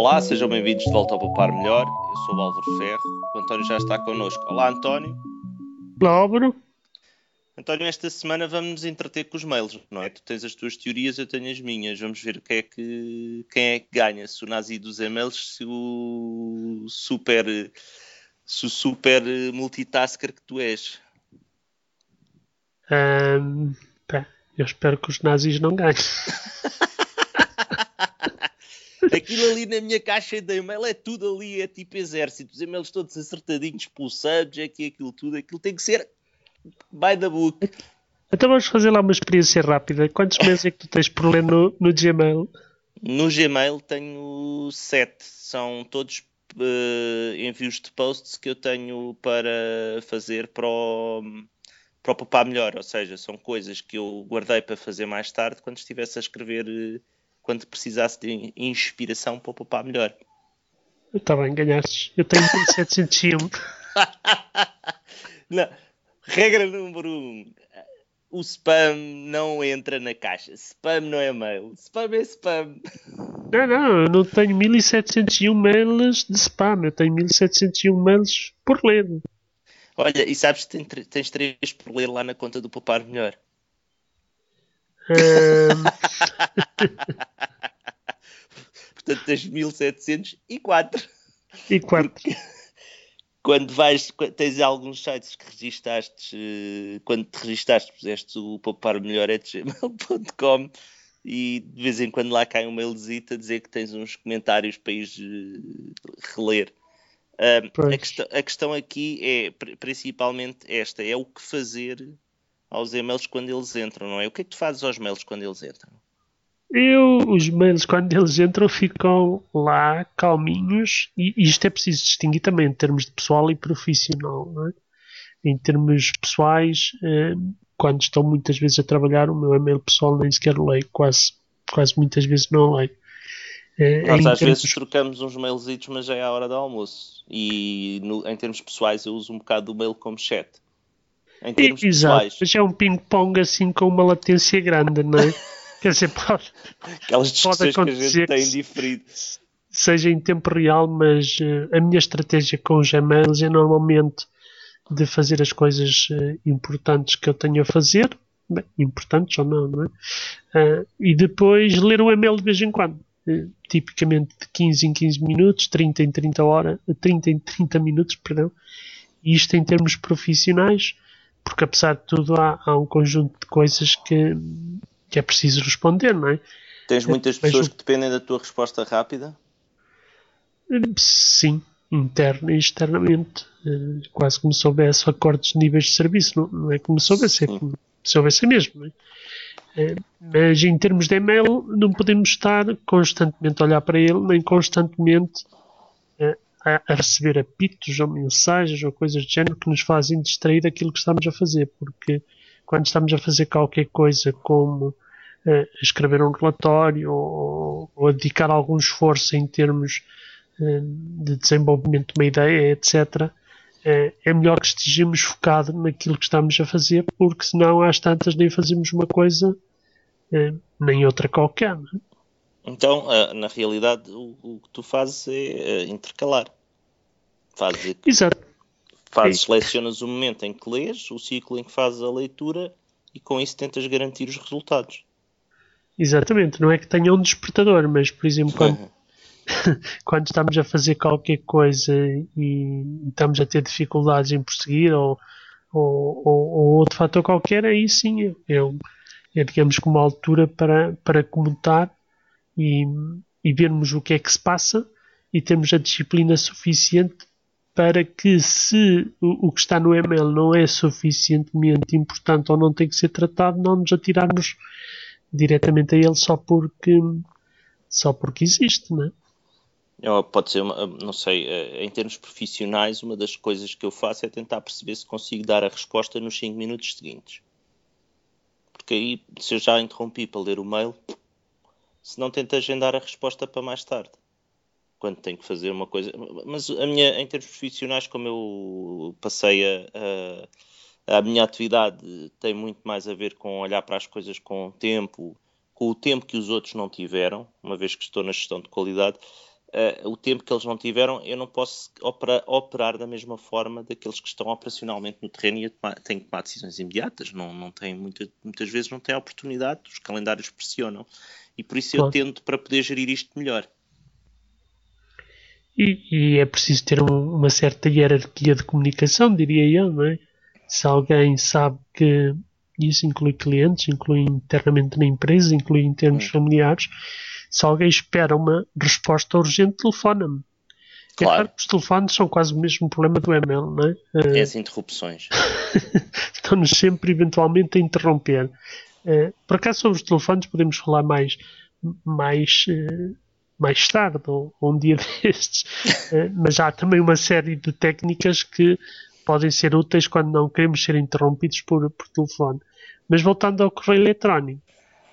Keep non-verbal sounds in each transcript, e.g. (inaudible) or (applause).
Olá, sejam bem-vindos de volta ao Poupar Melhor. Eu sou o Álvaro Ferro. O António já está connosco. Olá, António. Olá, Álvaro. António, esta semana vamos nos entreter com os mails, não é? Tu tens as tuas teorias, eu tenho as minhas. Vamos ver quem é que, quem é que ganha, se o nazi dos e-mails, se o super, se o super multitasker que tu és. Um, pá, eu espero que os nazis não ganhem. (laughs) Aquilo ali na minha caixa de e-mail é tudo ali, é tipo exército, os e-mails todos acertadinhos pelo subject e aquilo tudo, aquilo tem que ser by the book. Então vamos fazer lá uma experiência rápida. Quantos meses é que tu tens por ler no, no Gmail? No Gmail tenho sete, são todos uh, envios de posts que eu tenho para fazer para o, para o Papá Melhor, ou seja, são coisas que eu guardei para fazer mais tarde quando estivesse a escrever. Uh, quando precisasse de inspiração para poupar melhor. Está bem, ganhastes. Eu tenho 1701. (laughs) não. Regra número 1. Um. O spam não entra na caixa. Spam não é mail. Spam é spam. Não, não, eu não tenho 1701 mails de spam. Eu tenho 1701 mails por ler. Olha, e sabes que tens três por ler lá na conta do Poupar Melhor? (laughs) Portanto, tens 1704. E 4. quando vais, tens alguns sites que registaste, eh, quando te registaste, puseste o poupar melhor gmail.com e de vez em quando lá cai um mailzito a dizer que tens uns comentários para ir eh, reler. a, questão, a questão aqui é principalmente esta: é o que fazer aos e-mails quando eles entram, não é? O que é que tu fazes aos mails quando eles entram? Eu, os mails, quando eles entram, ficam lá calminhos e isto é preciso distinguir também em termos de pessoal e profissional. É? Em termos pessoais, eh, quando estou muitas vezes a trabalhar, o meu e-mail pessoal nem sequer leio, quase, quase muitas vezes não leio. Eh, Nós às termos... vezes trocamos uns mailzitos, mas já é a hora do almoço. E no, em termos pessoais, eu uso um bocado do mail como chat em termos Exato, pessoais. mas é um ping-pong assim com uma latência grande, não é? (laughs) Quer dizer, pode, Aquelas discussões pode acontecer que a gente tem diferido. Seja em tempo real, mas uh, a minha estratégia com os e-mails é normalmente de fazer as coisas uh, importantes que eu tenho a fazer, bem, importantes ou não, não é? Uh, e depois ler o e-mail de vez em quando. tipicamente de 15 em 15 minutos, 30 em 30 horas, 30 em 30 minutos, perdão. E isto em termos profissionais porque apesar de tudo há, há um conjunto de coisas que, que é preciso responder, não é? Tens muitas é, pessoas que dependem da tua resposta rápida? Sim, interna e externamente. Eh, quase como se houvesse acordos de níveis de serviço, não, não é como se houvesse, é como se houvesse mesmo. É? Eh, mas em termos de e-mail, não podemos estar constantemente a olhar para ele, nem constantemente a, a, receber apitos ou mensagens ou coisas do género que nos fazem distrair daquilo que estamos a fazer, porque quando estamos a fazer qualquer coisa como uh, escrever um relatório ou, ou, a dedicar algum esforço em termos uh, de desenvolvimento de uma ideia, etc., uh, é melhor que estejamos focados naquilo que estamos a fazer, porque senão às tantas nem fazemos uma coisa nem outra qualquer. É? Então, eh, na realidade, o, que tu fazes é eh, intercalar. Fazes, Exato. Fazes, selecionas o momento em que lês, o ciclo em que fazes a leitura e com isso tentas garantir os resultados. Exatamente, não é que tenha um despertador, mas por exemplo, quando, (laughs) quando estamos a fazer qualquer coisa e estamos a ter dificuldades em prosseguir ou, ou, ou, ou outro fator qualquer, aí sim é, é, é digamos como uma altura para, para comentar e, e vermos o que é que se passa e termos a disciplina suficiente para que se o, que está no e-mail não é suficientemente importante ou não tem que ser tratado, não nos atirarmos diretamente a ele só porque só porque existe, não é? Pode ser, uma, não sei, eh, em termos profissionais, uma das coisas que eu faço é tentar perceber se consigo dar a resposta nos 5 minutos seguintes. Porque aí, se eu já interrompi para ler o mail, se não tento agendar a resposta para mais tarde. Quando tenho que fazer uma coisa. Mas a minha, em termos profissionais, como eu passei a, a, a minha atividade tem muito mais a ver com olhar para as coisas com o tempo, com o tempo que os outros não tiveram, uma vez que estou na gestão de qualidade. uh, o tempo que eles não tiveram, eu não posso opera, operar da mesma forma daqueles que estão operacionalmente no terreno e têm que tomar decisões imediatas. Não, não têm muita, muitas vezes não têm oportunidade, os calendários pressionam. E por isso claro. eu tento para poder gerir isto melhor. E, e é preciso ter um, uma certa hierarquia de comunicação, diria eu, não é? Se alguém sabe que isso inclui clientes, inclui internamente na empresa, inclui em termos hum. familiares, se alguém espera uma resposta urgente, telefona-me. Claro. É claro que os telefones são quase o mesmo problema do ML, não é? É as interrupções. (laughs) Estão-nos sempre eventualmente a interromper. Uh, por acaso sobre os telefones podemos falar mais, mais, uh, mais tarde ou, ou um dia (laughs) destes, uh, mas há também uma série de técnicas que podem ser úteis quando não queremos ser interrompidos por, por telefone. Mas voltando ao correio eletrónico,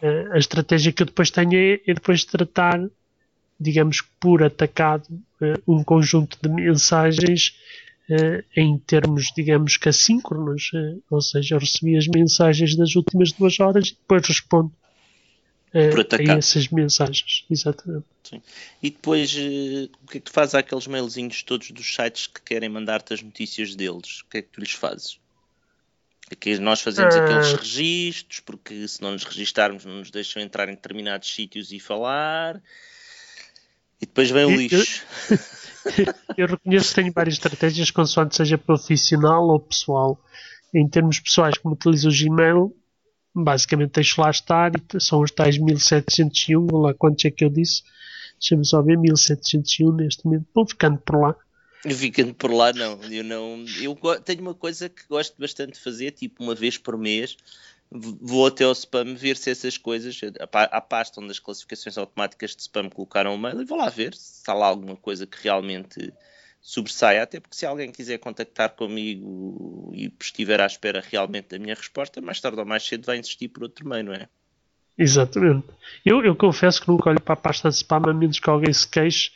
uh, a estratégia que eu depois tenho é, é depois tratar, digamos, por atacado uh, um conjunto de mensagens uh, em termos, digamos, que assíncronos, ou seja, eu recebi as mensagens das últimas duas horas e depois respondo a essas mensagens. Exatamente. Sim. E depois, o que é que tu fazes àqueles mailzinhos todos dos sites que querem mandar-te as notícias deles? O que é que tu lhes fazes? Aqui nós fazemos ah. aqueles registros, porque se não nos registarmos não nos deixam entrar em determinados sítios e falar. E depois vem o lixo. Eu, (laughs) eu reconheço que tenho várias estratégias, consoante seja profissional ou pessoal. Em termos pessoais, como utilizo o Gmail, basicamente deixo lá estar e são os tais 1701, lá quantos é que eu disse? Deixa-me só ver, 1701 neste momento. Vou ficando por lá. Ficando por lá, não. Eu não. Eu tenho uma coisa que gosto bastante de fazer, tipo uma vez por mês. Vou até ao spam ver se essas coisas, a pasta onde as classificações automáticas de spam colocaram o mail, e vou lá ver se há lá alguma coisa que realmente sobressaia. Até porque se alguém quiser contactar comigo e estiver à espera realmente da minha resposta, mais tarde ou mais cedo vai insistir por outro meio, não é? Exatamente. Eu, eu confesso que nunca olho para a pasta de spam a menos que alguém se queixe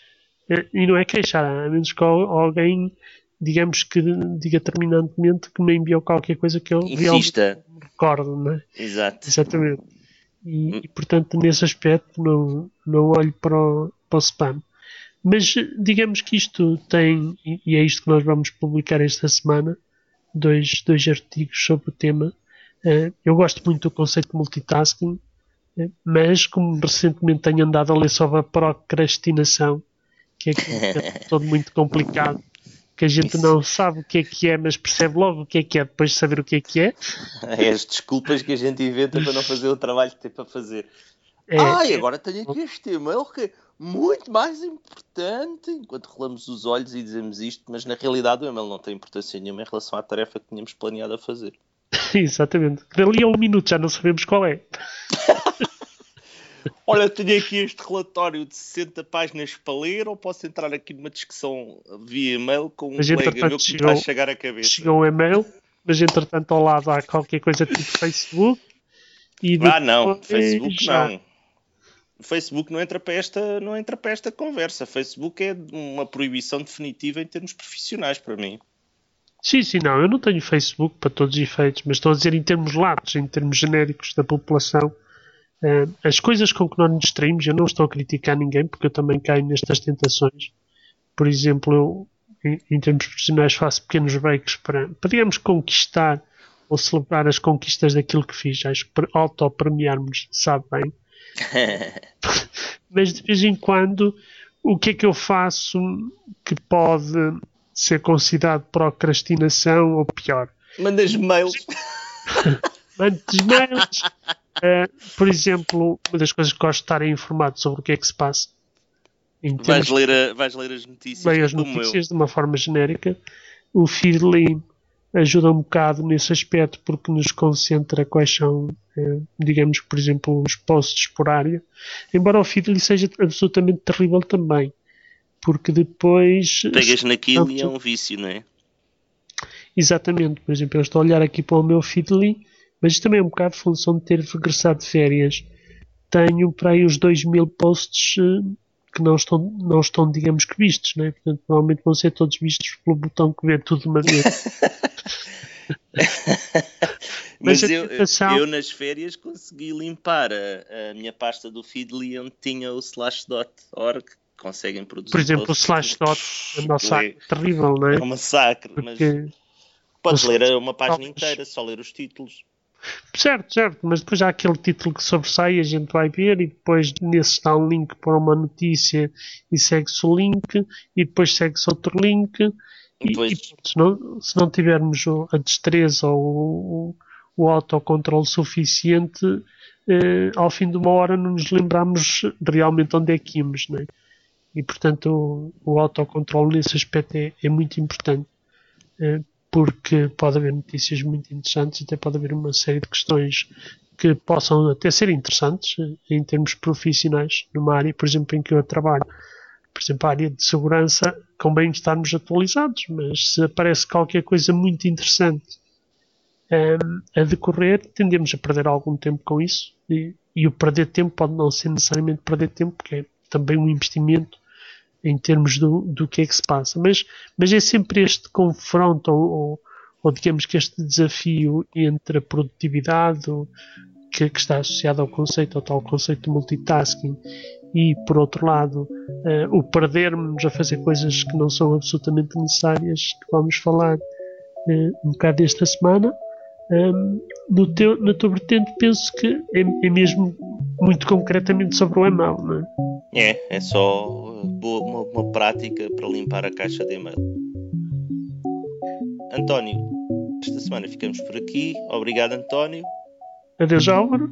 é, e não é queixar, a menos que alguém, digamos que diga terminantemente que me enviou qualquer coisa que eu Insista. recordo, não é? Exato. Exatamente. E, hum. e, portanto, nesse aspecto, não, não olho para o, para o spam. Mas digamos que isto tem, e é isto que nós vamos publicar esta semana, dois, dois artigos sobre o tema. Uh, eu gosto muito do conceito de multitasking, uh, mas como recentemente tenho andado a ler sobre a procrastinação, que é, é (laughs) todo muito complicado, que a gente Isso. não sabe o que é que é, mas percebe logo o que é que é depois de saber o que é que é. É as desculpas que a gente inventa para não fazer o trabalho que tem para fazer. É, ah, e agora tenho aqui este e-mail que é muito mais importante, enquanto rolamos os olhos e dizemos isto, mas na realidade o e-mail não tem importância nenhuma em relação à tarefa que tínhamos planeado a fazer. (laughs) Exatamente. Dali a um minuto já não sabemos qual é. (laughs) Olha, tenho aqui este relatório de 60 páginas para ler ou posso entrar aqui numa discussão via e-mail com um mas, colega meu que chegou, me está a chegar à cabeça. Chegou um e-mail, mas entretanto ao lado há qualquer coisa tipo (laughs) Facebook. E ah, não, Facebook já... não. Facebook não entra, para esta, não entra para esta conversa. Facebook é uma proibição definitiva em termos profissionais para mim. Sim, sim, não. Eu não tenho Facebook para todos os efeitos, mas estou a dizer em termos latos, em termos genéricos da população. Uh, as coisas com que nós nos distraímos, eu não estou a criticar ninguém, porque eu também caio nestas tentações. Por exemplo, eu, em, em termos profissionais, faço pequenos breaks para, para, digamos, conquistar ou celebrar as conquistas daquilo que fiz. Acho que auto-premiarmos sabe bem. (laughs) Mas de vez em quando, o que é que eu faço que pode ser considerado procrastinação ou pior? Mandas mails. (laughs) Mandas mails. Uh, por exemplo, uma das coisas que gosto de estar é informado sobre o que é que se passa. Vais ler, a, vais ler as notícias. Leio as notícias de uma forma genérica. O Feedly ajuda um bocado nesse aspecto porque nos concentra quais são, eh, digamos, por exemplo, os posts por área. Embora o Feedly seja absolutamente terrível também. Porque depois. Pegas naquilo e é um vício, não é? Exatamente. Por exemplo, eu estou a olhar aqui para o meu Feedly mas isto também é um bocado função de ter regressado de férias. Tenho para aí os 2 mil posts uh, que não estão, não estão, digamos que vistos, né? Portanto, provavelmente vão ser todos vistos pelo botão que vê tudo de uma vez. (laughs) Mas, Mas eu, tentação... eu, nas férias consegui limpar a, a, minha pasta do Feedly onde tinha o slashdot.org conseguem produzir. Por exemplo, o Slashdot é um massacre terrível, não é? É um massacre, Porque mas podes ler uma página inteira, só ler os títulos. Certo, certo, mas depois há aquele título que sobressai, a gente vai ver e depois nesse está um link para uma notícia e segue-se o link e depois segue-se outro link e, e se, não, se não tivermos a destreza ou o, o autocontrole suficiente, eh, ao fim de uma hora não nos lembramos realmente onde é que íamos, né? E portanto o, o autocontrole nesse aspecto é, é muito importante. Eh, porque pode haver notícias muito interessantes, até pode haver uma série de questões que possam até ser interessantes em termos profissionais, numa área, por exemplo, em que eu trabalho. Por exemplo, a área de segurança, convém estarmos atualizados, mas se aparece qualquer coisa muito interessante um, ehm, a decorrer, tendemos a perder algum tempo com isso. E, e o perder tempo pode não ser necessariamente perder tempo, porque é também um investimento em termos do, do que é que se passa. Mas, mas é sempre este confronto, ou, ou digamos que este desafio entre a produtividade que, que, está associado ao conceito, ao tal conceito de multitasking, e por outro lado, uh, o perdermos a fazer coisas que não são absolutamente necessárias, que vamos falar uh, um bocado esta semana. Um, no teu, na tua vertente, penso que é, é mesmo muito concretamente sobre o email, não é? É, é só uma, uma prática para limpar a caixa de e-mail. António, esta semana ficamos por aqui. Obrigado, António. Adeus, Álvaro.